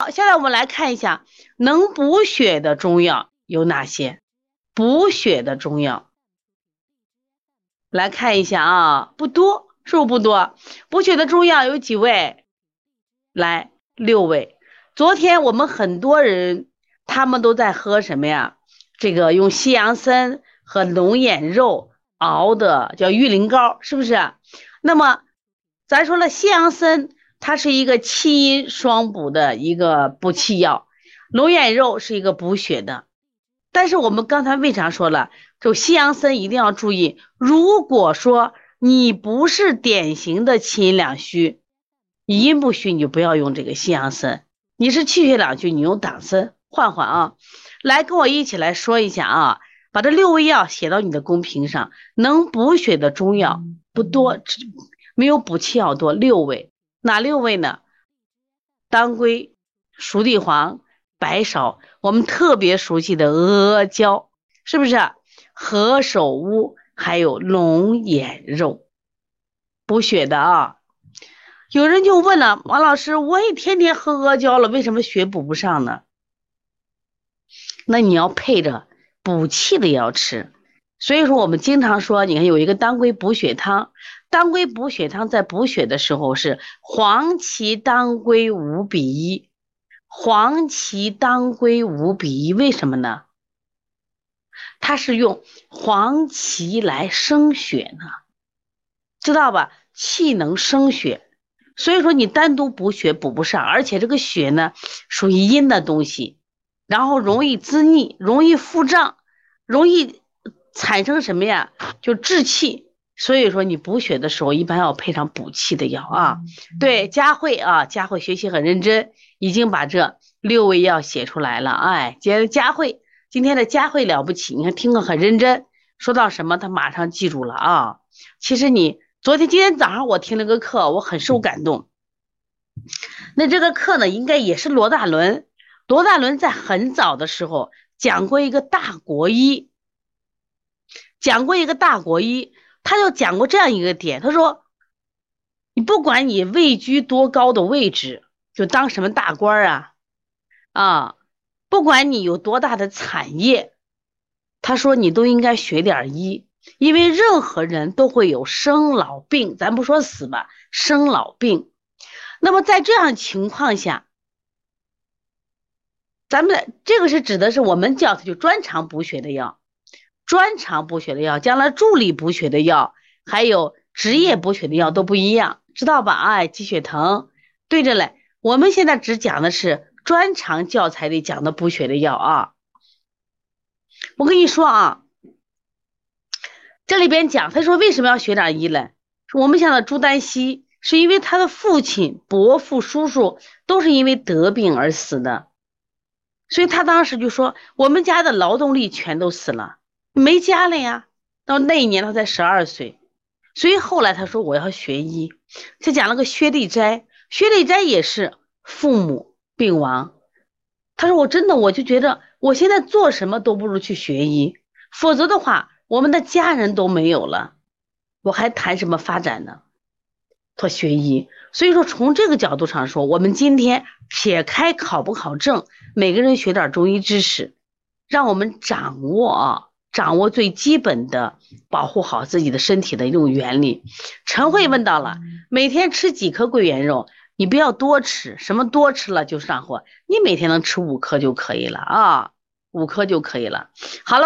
好，现在我们来看一下能补血的中药有哪些？补血的中药，来看一下啊，不多，是不是不多？补血的中药有几位？来，六位。昨天我们很多人他们都在喝什么呀？这个用西洋参和龙眼肉熬的叫玉灵膏，是不是？那么咱说了，西洋参。它是一个气阴双补的一个补气药，龙眼肉是一个补血的。但是我们刚才为啥说了，就西洋参一定要注意，如果说你不是典型的气阴两虚，你阴不虚，你就不要用这个西洋参；你是气血两虚，你用党参换换啊。来，跟我一起来说一下啊，把这六味药写到你的公屏上。能补血的中药不多，没有补气药多，六味。哪六味呢？当归、熟地黄、白芍，我们特别熟悉的阿胶，是不是？何首乌，还有龙眼肉，补血的啊。有人就问了，王老师，我也天天喝阿胶了，为什么血补不上呢？那你要配着补气的药吃。所以说，我们经常说，你看有一个当归补血汤。当归补血汤在补血的时候是黄芪当归五比一，黄芪当归五比一，为什么呢？它是用黄芪来生血呢，知道吧？气能生血，所以说你单独补血补不上，而且这个血呢属于阴的东西，然后容易滋腻，容易腹胀，容易产生什么呀？就滞气。所以说，你补血的时候一般要配上补气的药啊。对，佳慧啊，佳慧学习很认真，已经把这六味药写出来了。哎，今天佳慧，今天的佳慧了不起，你看听课很认真，说到什么他马上记住了啊。其实你昨天、今天早上我听了个课，我很受感动。那这个课呢，应该也是罗大伦，罗大伦在很早的时候讲过一个大国医，讲过一个大国医。他就讲过这样一个点，他说：“你不管你位居多高的位置，就当什么大官啊，啊，不管你有多大的产业，他说你都应该学点医，因为任何人都会有生老病，咱不说死吧，生老病。那么在这样情况下，咱们这个是指的是我们教它就专长补血的药。”专长补血的药，将来助力补血的药，还有职业补血的药都不一样，知道吧？哎，鸡血藤对着嘞。我们现在只讲的是专长教材里讲的补血的药啊。我跟你说啊，这里边讲，他说为什么要学点医嘞？我们想到朱丹溪，是因为他的父亲、伯父、叔叔都是因为得病而死的，所以他当时就说，我们家的劳动力全都死了。没家了呀，到那一年他才十二岁，所以后来他说我要学医，他讲了个薛立斋，薛立斋也是父母病亡，他说我真的我就觉得我现在做什么都不如去学医，否则的话我们的家人都没有了，我还谈什么发展呢？他学医，所以说从这个角度上说，我们今天撇开考不考证，每个人学点中医知识，让我们掌握。掌握最基本的保护好自己的身体的一种原理。陈慧问到了，每天吃几颗桂圆肉？你不要多吃，什么多吃了就上火，你每天能吃五颗就可以了啊，五颗就可以了。好了。